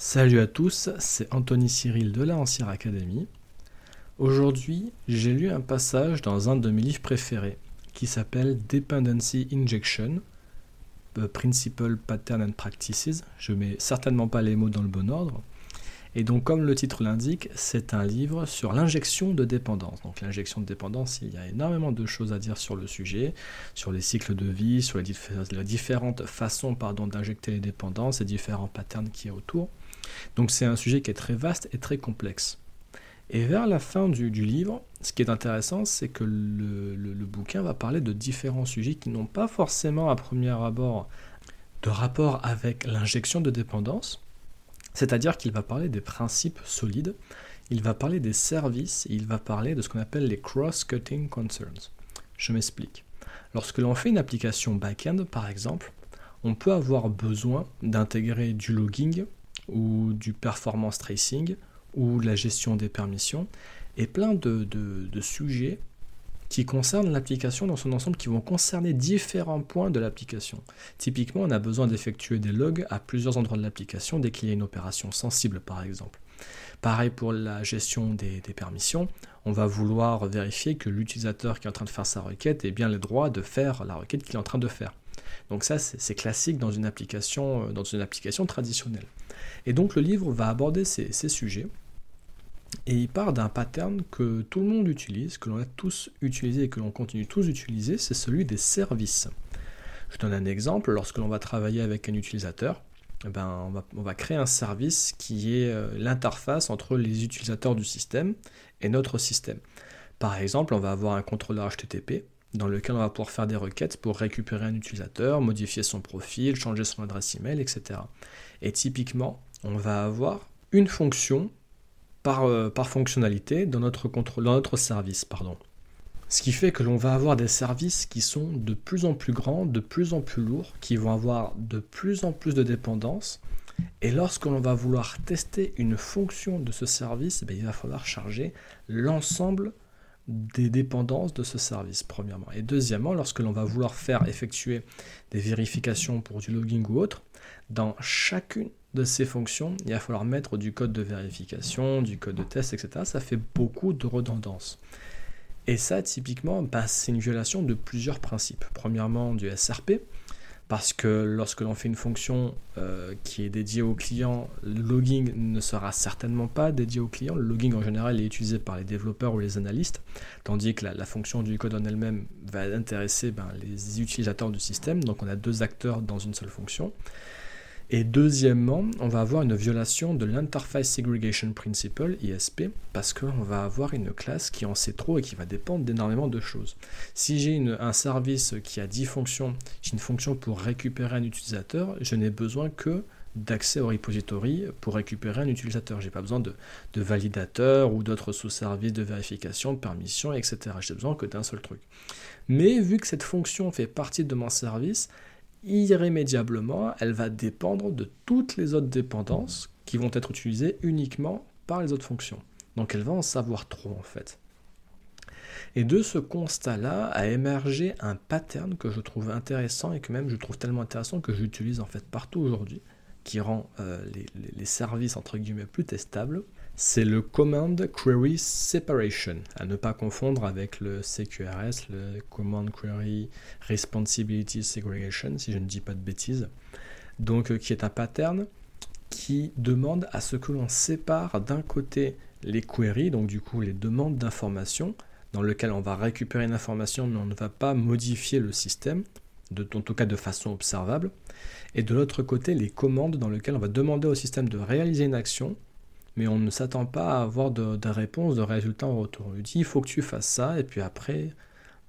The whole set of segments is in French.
Salut à tous, c'est Anthony Cyril de la Ancière Académie. Aujourd'hui, j'ai lu un passage dans un de mes livres préférés qui s'appelle Dependency Injection, Principle Pattern and Practices. Je mets certainement pas les mots dans le bon ordre. Et donc, comme le titre l'indique, c'est un livre sur l'injection de dépendance. Donc, l'injection de dépendance, il y a énormément de choses à dire sur le sujet, sur les cycles de vie, sur les, différentes façons d'injecter les dépendances et différents patterns qui y a autour. Donc, c'est un sujet qui est très vaste et très complexe. Et vers la fin du, livre, ce qui est intéressant, c'est que le, bouquin va parler de différents sujets qui n'ont pas forcément à premier abord de rapport avec l'injection de dépendance, c'est-à-dire qu'il va parler des principes solides, il va parler des services, il va parler de ce qu'on appelle les cross-cutting concerns. Je m'explique. Lorsque l'on fait une application back-end, par exemple, on peut avoir besoin d'intégrer du logging ou du performance tracing ou la gestion des permissions et plein de, sujets qui concernent l'application dans son ensemble, qui vont concerner différents points de l'application. Typiquement, on a besoin d'effectuer des logs à plusieurs endroits de l'application dès qu'il y a une opération sensible, par exemple. Pareil pour la gestion des, permissions, on va vouloir vérifier que l'utilisateur qui est en train de faire sa requête ait bien le droit de faire la requête qu'il est en train de faire. Donc ça, c'est classique dans une, application, euh, dans une application traditionnelle. Et donc le livre va aborder ces sujets et il part d'un pattern que tout le monde utilise, que l'on a tous utilisé et que l'on continue tous d'utiliser, c'est celui des services. Je donne un exemple, lorsque l'on va travailler avec un utilisateur, eh ben, on, va, créer un service qui est euh, l'interface entre les utilisateurs du système et notre système. Par exemple, on va avoir un contrôleur HTTP dans lequel on va pouvoir faire des requêtes pour récupérer un utilisateur, modifier son profil, changer son adresse email, etc. Et typiquement, on va avoir une fonction euh, par, fonctionnalité dans notre, contrôle, dans notre service. Pardon. Ce qui fait que l'on va avoir des services qui sont de plus en plus grands, de plus en plus lourds, qui vont avoir de plus en plus de dépendances. Et lorsque l'on va vouloir tester une fonction de ce service, eh il va falloir charger l'ensemble des dépendances de ce service, premièrement. Et deuxièmement, lorsque l'on va vouloir faire effectuer des vérifications pour du logging ou autre, dans chacune de ces fonctions, il va falloir mettre du code de vérification, du code de test, etc. Ça fait beaucoup de redondance. Et ça, typiquement, bah, c'est une violation de plusieurs principes. Premièrement, du SRP, parce que lorsque l'on fait une fonction euh, qui est dédiée au client, le logging ne sera certainement pas dédié au client. Le logging en général est utilisé par les développeurs ou les analystes, tandis que la, fonction du code en elle-même va intéresser ben, les utilisateurs du système. Donc on a deux acteurs dans une seule fonction. Et deuxièmement, on va avoir une violation de l'Interface Segregation Principle, ISP, parce qu'on va avoir une classe qui en sait trop et qui va dépendre d'énormément de choses. Si j'ai un service qui a 10 fonctions, j'ai une fonction pour récupérer un utilisateur, je n'ai besoin que d'accès au repository pour récupérer un utilisateur. Je n'ai pas besoin de, de validateur ou d'autres sous-services de vérification, de permission, etc. J'ai besoin que d'un seul truc. Mais vu que cette fonction fait partie de mon service, irrémédiablement, elle va dépendre de toutes les autres dépendances qui vont être utilisées uniquement par les autres fonctions. Donc elle va en savoir trop en fait. Et de ce constat-là a émergé un pattern que je trouve intéressant et que même je trouve tellement intéressant que j'utilise en fait partout aujourd'hui, qui rend euh, les, les, services entre guillemets plus testables c'est le Command Query Separation, à ne pas confondre avec le CQRS, le Command Query Responsibility Segregation, si je ne dis pas de bêtises. Donc, euh, qui est un pattern qui demande à ce que l'on sépare d'un côté les queries, donc du coup les demandes d'information, dans lequel on va récupérer une information mais on ne va pas modifier le système, en tout cas de façon observable, et de l'autre côté les commandes dans lesquelles on va demander au système de réaliser une action mais on ne s'attend pas à avoir de, réponse, de résultat en retour. On lui dit il faut que tu fasses ça, et puis après,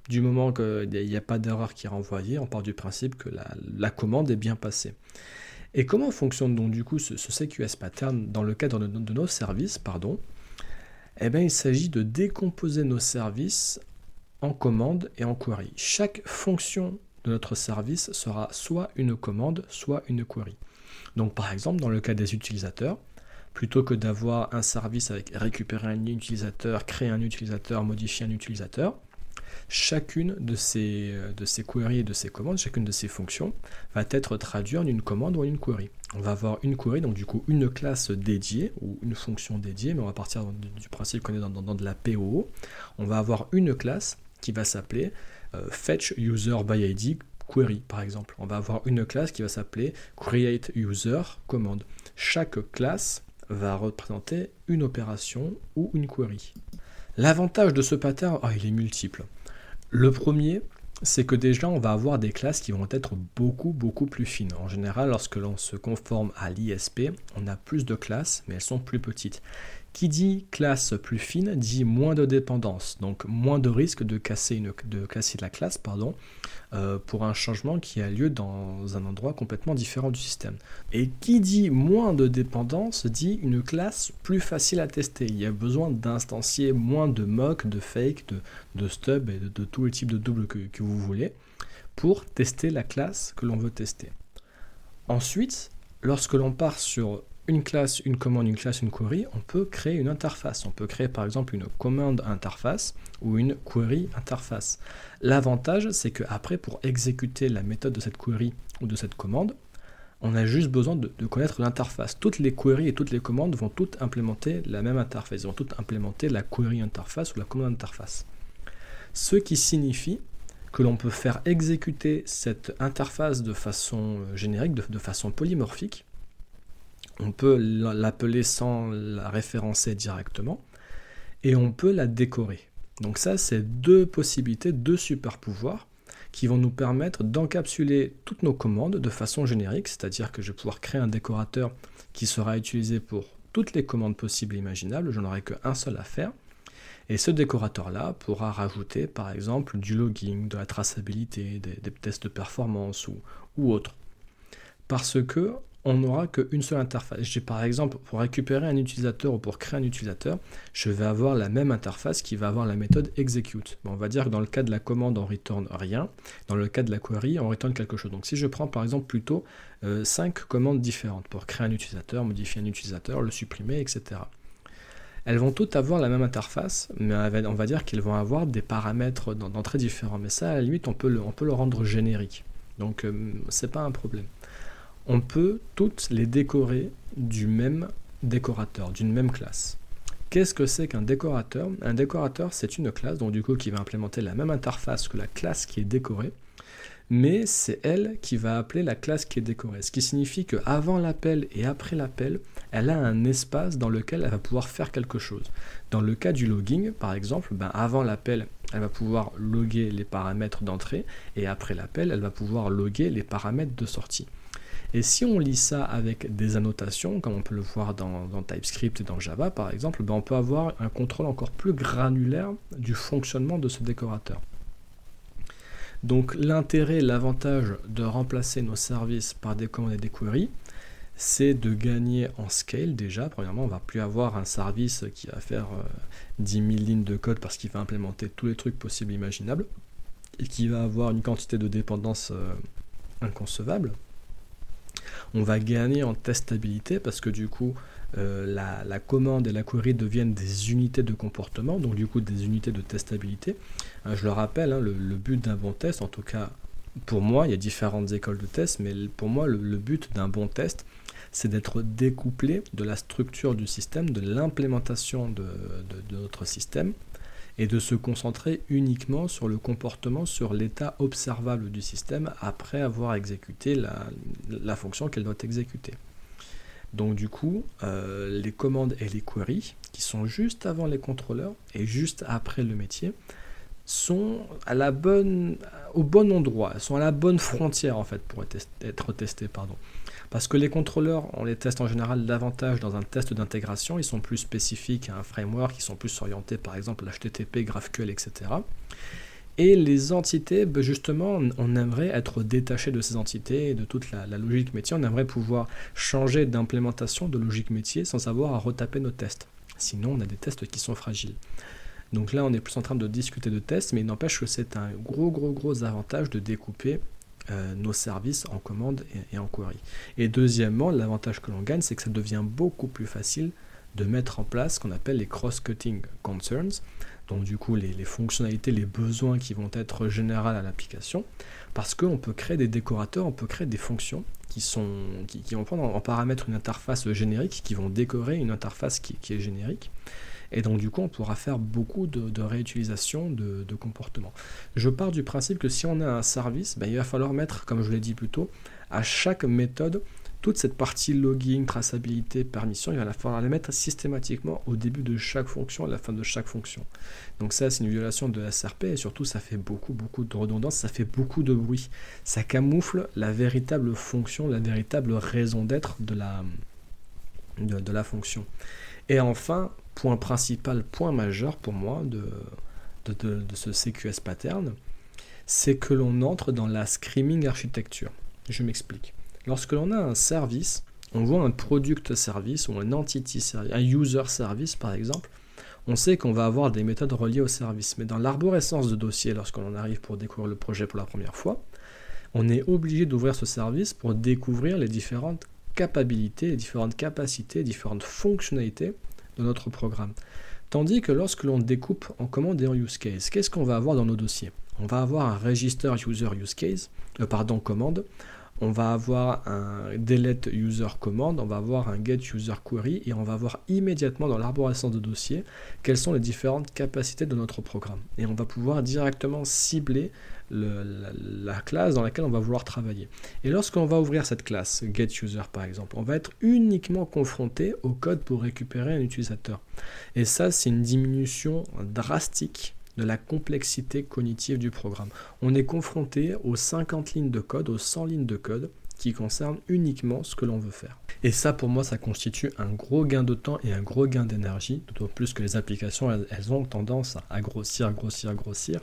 du moment qu'il n'y a pas d'erreur qui est renvoyée, on part du principe que la, commande est bien passée. Et comment fonctionne donc du coup ce, CQS pattern dans le cadre de, nos services pardon? Eh bien, il s'agit de décomposer nos services en commandes et en query. Chaque fonction de notre service sera soit une commande, soit une query. Donc par exemple, dans le cas des utilisateurs, plutôt que d'avoir un service avec récupérer un utilisateur, créer un utilisateur, modifier un utilisateur, chacune de ces, ces queries et de ces commandes, chacune de ces fonctions va être traduite en une commande ou en une query. On va avoir une query, donc du coup une classe dédiée ou une fonction dédiée, mais on va partir du principe qu'on est dans, de la POO. On va avoir une classe qui va s'appeler euh, par exemple. On va avoir une classe qui va s'appeler create user command. Chaque classe va représenter une opération ou une query. L'avantage de ce pattern, ah, il est multiple. Le premier, c'est que déjà on va avoir des classes qui vont être beaucoup beaucoup plus fines. En général, lorsque l'on se conforme à l'ISP, on a plus de classes, mais elles sont plus petites. Qui dit classe plus fine dit moins de dépendance, donc moins de risque de casser, une, de la classe pardon, euh, pour un changement qui a lieu dans un endroit complètement différent du système. Et qui dit moins de dépendance dit une classe plus facile à tester. Il y a besoin d'instancier moins de mock, de fake, de, de stub et de, tous les types de doubles que vous voulez pour tester la classe que l'on veut tester. Ensuite, lorsque l'on part sur une classe, une commande, une classe, une query, on peut créer une interface. On peut créer par exemple une commande interface ou une query interface. L'avantage, c'est qu'après, pour exécuter la méthode de cette query ou de cette commande, on a juste besoin de, connaître l'interface. Toutes les queries et toutes les commandes vont toutes implémenter la même interface. Ils vont toutes implémenter la query interface ou la commande interface. Ce qui signifie que l'on peut faire exécuter cette interface de façon euh, générique, de façon polymorphique, on peut l'appeler sans la référencer directement, et on peut la décorer. Donc ça, c'est deux possibilités, deux super pouvoirs qui vont nous permettre d'encapsuler toutes nos commandes de façon générique, c'est-à-dire que je vais pouvoir créer un décorateur qui sera utilisé pour toutes les commandes possibles et imaginables, je n'aurai qu'un seul à faire, et ce décorateur-là pourra rajouter par exemple du logging, de la traçabilité, des, tests de performance ou, ou autre. Parce que on n'aura qu'une seule interface. J'ai par exemple, pour récupérer un utilisateur ou pour créer un utilisateur, je vais avoir la même interface qui va avoir la méthode execute. on va dire que dans le cas de la commande, on return rien. Dans le cas de la query, on return quelque chose. Donc si je prends par exemple plutôt 5 euh, commandes différentes pour créer un utilisateur, modifier un utilisateur, le supprimer, etc. Elles vont toutes avoir la même interface, mais on va dire qu'elles vont avoir des paramètres d'entrée différents. Mais ça, à la limite, on peut le, rendre générique. Donc, euh, c'est pas un problème on peut toutes les décorer du même décorateur, d'une même classe. Qu'est-ce que c'est qu'un décorateur? Un décorateur, c'est une classe, donc du coup, qui va implémenter la même interface que la classe qui est décorée, mais c'est elle qui va appeler la classe qui est décorée. Ce qui signifie qu'avant l'appel et après l'appel, elle a un espace dans lequel elle va pouvoir faire quelque chose. Dans le cas du logging, par exemple, ben avant l'appel, elle va pouvoir loguer les paramètres d'entrée, et après l'appel, elle va pouvoir loguer les paramètres de sortie. Et si on lit ça avec des annotations, comme on peut le voir dans, TypeScript et dans Java par exemple, ben on peut avoir un contrôle encore plus granulaire du fonctionnement de ce décorateur. Donc l'intérêt, l'avantage de remplacer nos services par des commandes et des queries, c'est de gagner en scale déjà. Premièrement, on va plus avoir un service qui va faire 10 euh, 000 lignes de code parce qu'il va implémenter tous les trucs possibles et imaginables et qui va avoir une quantité de dépendance euh, inconcevable on va gagner en testabilité parce que du coup, euh, la, commande et la query deviennent des unités de comportement, donc du coup des unités de testabilité. Euh, je le rappelle, hein, le, but d'un bon test, en tout cas pour moi, il y a différentes écoles de test, mais pour moi, le, but d'un bon test, c'est d'être découplé de la structure du système, de l'implémentation de, notre système, et de se concentrer uniquement sur le comportement, sur l'état observable du système après avoir exécuté la, fonction qu'elle doit exécuter. Donc du coup, euh, les commandes et les queries, qui sont juste avant les contrôleurs et juste après le métier, sont à la bonne, au bon endroit, sont à la bonne frontière en fait pour être testées. Pardon. Parce que les contrôleurs, on les teste en général davantage dans un test d'intégration, ils sont plus spécifiques à un framework, ils sont plus orientés par exemple à l'HTTP, GraphQL, etc. Et les entités, ben, justement, on aimerait être détaché de ces entités et de toute la, logique métier. On aimerait pouvoir changer d'implémentation de logique métier sans avoir à retaper nos tests. Sinon, on a des tests qui sont fragiles. Donc là, on est plus en train de discuter de tests, mais il n'empêche que c'est un gros, gros, gros avantage de découper euh, nos services en commande et, en query. Et deuxièmement, l'avantage que l'on gagne, c'est que ça devient beaucoup plus facile de mettre en place ce qu'on appelle les cross-cutting concerns, donc du coup les, fonctionnalités, les besoins qui vont être généraux à l'application, parce qu'on peut créer des décorateurs, on peut créer des fonctions qui, sont, qui, vont prendre en, paramètre une interface générique, qui vont décorer une interface qui, est générique. Et donc du coup, on pourra faire beaucoup de, réutilisation de, comportements. Je pars du principe que si on a un service, ben, il va falloir mettre, comme je l'ai dit plus tôt, à chaque méthode toute cette partie logging, traçabilité, permission, il va falloir les mettre systématiquement au début de chaque fonction, à la fin de chaque fonction. Donc ça, c'est une violation de SRP et surtout, ça fait beaucoup, beaucoup de redondance, ça fait beaucoup de bruit. Ça camoufle la véritable fonction, la véritable raison d'être de la, de, la fonction. Et enfin, point principal, point majeur pour moi de, ce CQS pattern, c'est que l'on entre dans la screaming architecture. Je m'explique. Lorsque l'on a un service, on voit un product service ou un entity service, un user service par exemple, on sait qu'on va avoir des méthodes reliées au service. Mais dans l'arborescence de dossier, lorsqu'on arrive pour découvrir le projet pour la première fois, on est obligé d'ouvrir ce service pour découvrir les différentes capacités, les différentes capacités, différentes fonctionnalités notre programme. Tandis que lorsque l'on découpe en commande et en use case, qu'est-ce qu'on va avoir dans nos dossiers? On va avoir un register user use case, euh, pardon, commande, on va avoir un delete user command, on va avoir un get user query et on va voir immédiatement dans l'arborescence de dossier quelles sont les différentes capacités de notre programme. Et on va pouvoir directement cibler la, classe dans laquelle on va vouloir travailler. Et lorsqu'on va ouvrir cette classe, get user par exemple, on va être uniquement confronté au code pour récupérer un utilisateur. Et ça, c'est une diminution drastique de la complexité cognitive du programme. On est confronté aux 50 lignes de code, aux 100 lignes de code qui concernent uniquement ce que l'on veut faire. Et ça, pour moi, ça constitue un gros gain de temps et un gros gain d'énergie, d'autant plus que les applications, elles, ont tendance à grossir, grossir, grossir.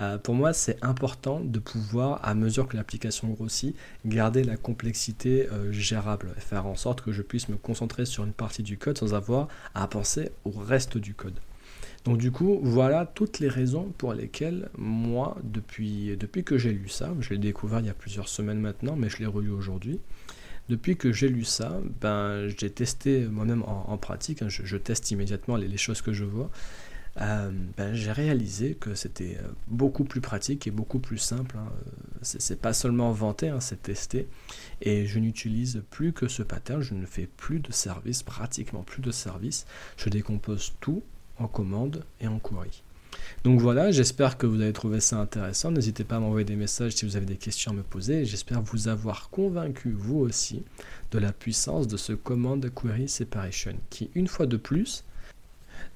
Euh, pour moi, c'est important de pouvoir, à mesure que l'application grossit, garder la complexité euh, gérable, faire en sorte que je puisse me concentrer sur une partie du code sans avoir à penser au reste du code. Donc du coup, voilà toutes les raisons pour lesquelles moi, depuis, depuis que j'ai lu ça, je l'ai découvert il y a plusieurs semaines maintenant, mais je l'ai relu aujourd'hui, depuis que j'ai lu ça, ben, j'ai testé moi-même en, pratique, hein, je, teste immédiatement les, choses que je vois, euh, ben, j'ai réalisé que c'était euh, beaucoup plus pratique et beaucoup plus simple. Hein. C'est pas seulement vanté, hein, c'est testé. Et je n'utilise plus que ce pattern, je ne fais plus de service, pratiquement plus de service. Je décompose tout en commande et en query. Donc voilà, j'espère que vous avez trouvé ça intéressant. N'hésitez pas à m'envoyer des messages si vous avez des questions à me poser. J'espère vous avoir convaincu, vous aussi, de la puissance de ce command query separation, qui, une fois de plus,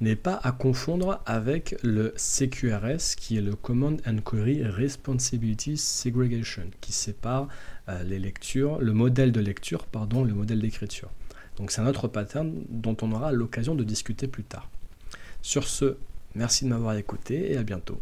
n'est pas à confondre avec le CQRS, qui est le Command and Query Responsibility Segregation, qui sépare euh, les lectures, le modèle de lecture, pardon, le modèle d'écriture. Donc c'est un autre pattern dont on aura l'occasion de discuter plus tard. Sur ce, merci de m'avoir écouté et à bientôt.